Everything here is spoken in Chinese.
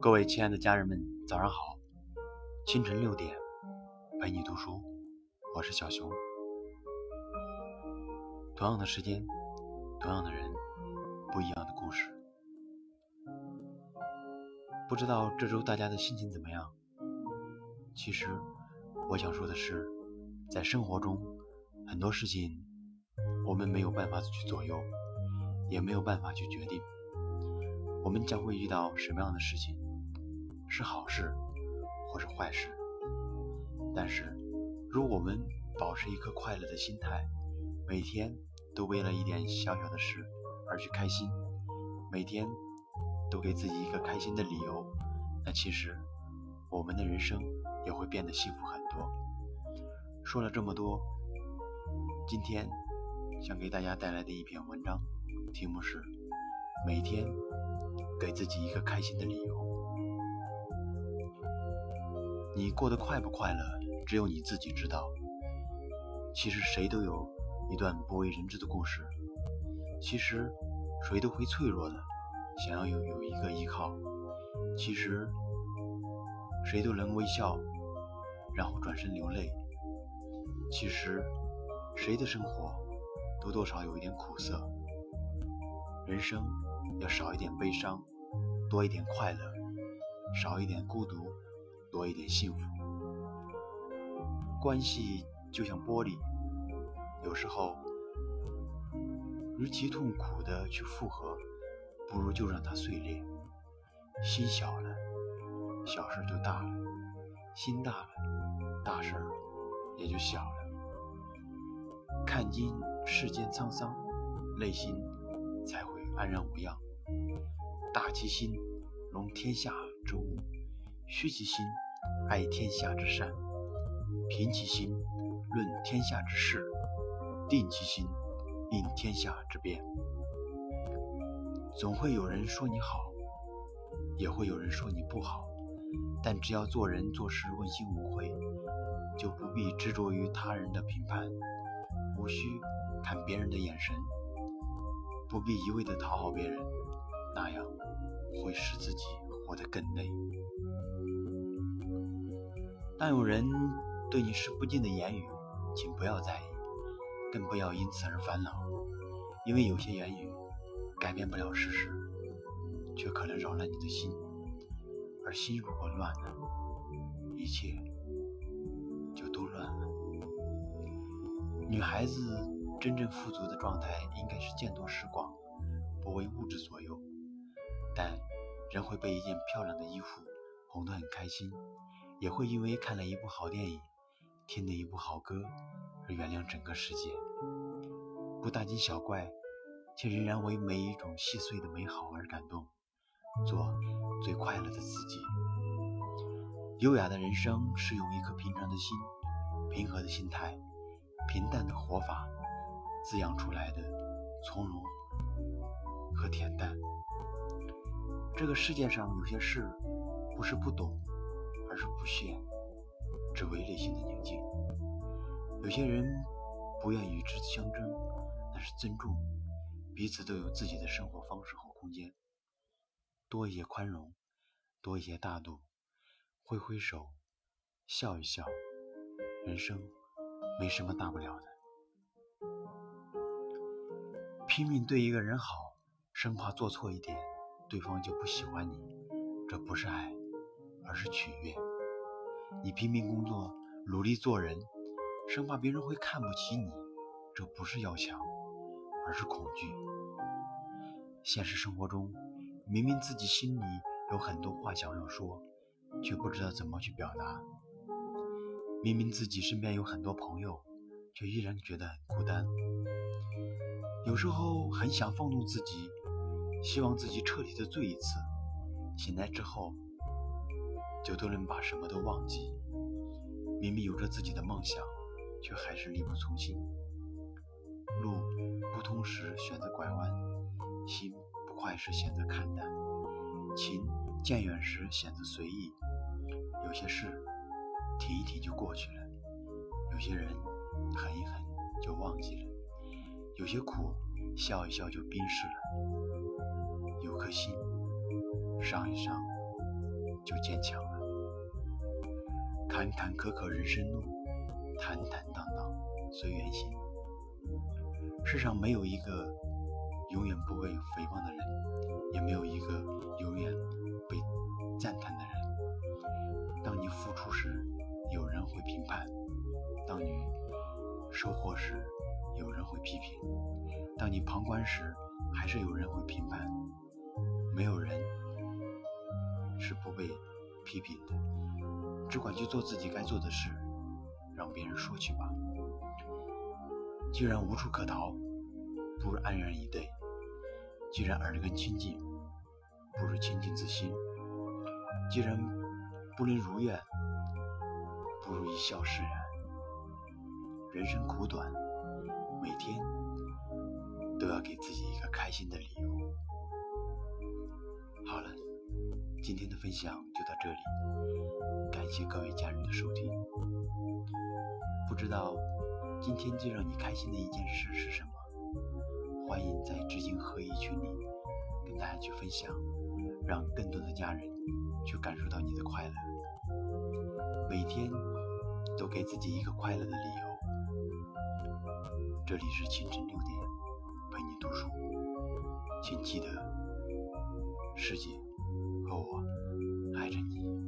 各位亲爱的家人们，早上好！清晨六点，陪你读书，我是小熊。同样的时间，同样的人，不一样的故事。不知道这周大家的心情怎么样？其实，我想说的是，在生活中，很多事情我们没有办法去左右，也没有办法去决定。我们将会遇到什么样的事情，是好事或是坏事。但是，如果我们保持一颗快乐的心态，每天都为了一点小小的事而去开心，每天都给自己一个开心的理由，那其实我们的人生也会变得幸福很多。说了这么多，今天想给大家带来的一篇文章，题目是每天。给自己一个开心的理由。你过得快不快乐，只有你自己知道。其实谁都有一段不为人知的故事。其实谁都会脆弱的，想要有有一个依靠。其实谁都能微笑，然后转身流泪。其实谁的生活都多少有一点苦涩。人生。要少一点悲伤，多一点快乐；少一点孤独，多一点幸福。关系就像玻璃，有时候，与其痛苦的去复合，不如就让它碎裂。心小了，小事就大了；心大了，大事也就小了。看尽世间沧桑，内心才会安然无恙。大其心，容天下之物；虚其心，爱天下之善；平其心，论天下之事；定其心，应天下之变。总会有人说你好，也会有人说你不好，但只要做人做事问心无愧，就不必执着于他人的评判，无需看别人的眼神，不必一味的讨好别人。那样会使自己活得更累。当有人对你是不敬的言语，请不要在意，更不要因此而烦恼，因为有些言语改变不了事实，却可能扰乱你的心。而心如果乱了，一切就都乱了。女孩子真正富足的状态，应该是见多识广，不为物质左右。但人会被一件漂亮的衣服哄得很开心，也会因为看了一部好电影、听了一部好歌而原谅整个世界。不大惊小怪，却仍然为每一种细碎的美好而感动，做最快乐的自己。优雅的人生是用一颗平常的心、平和的心态、平淡的活法滋养出来的从容和恬淡。这个世界上有些事，不是不懂，是不屑，只为内心的宁静。有些人不愿与之相争，那是尊重，彼此都有自己的生活方式和空间。多一些宽容，多一些大度，挥挥手，笑一笑，人生没什么大不了的。拼命对一个人好，生怕做错一点。对方就不喜欢你，这不是爱，而是取悦。你拼命工作，努力做人，生怕别人会看不起你，这不是要强，而是恐惧。现实生活中，明明自己心里有很多话想要说，却不知道怎么去表达；明明自己身边有很多朋友，却依然觉得很孤单。有时候很想放纵自己。希望自己彻底的醉一次，醒来之后就都能把什么都忘记。明明有着自己的梦想，却还是力不从心。路不通时选择拐弯，心不快时选择看淡，情渐远时选择随意。有些事停一停就过去了，有些人狠一狠就忘记了，有些苦笑一笑就冰释了。有颗心，伤一伤就坚强。坎坎坷坷人生路，坦坦荡荡随缘行。世上没有一个永远不被诽谤的人，也没有一个永远被赞叹的人。当你付出时，有人会评判；当你收获时，有人会批评；当你旁观时，还是有人会评判。没有人是不被批评的，只管去做自己该做的事，让别人说去吧。既然无处可逃，不如安然以对；既然耳根清净，不如清净自心；既然不能如愿，不如一笑释然。人生苦短，每天都要给自己一个开心的理由。好了，今天的分享就到这里，感谢各位家人的收听。不知道今天最让你开心的一件事是什么？欢迎在知行合一群里跟大家去分享，让更多的家人去感受到你的快乐。每天都给自己一个快乐的理由。这里是清晨六点，陪你读书，请记得，世界我爱着你。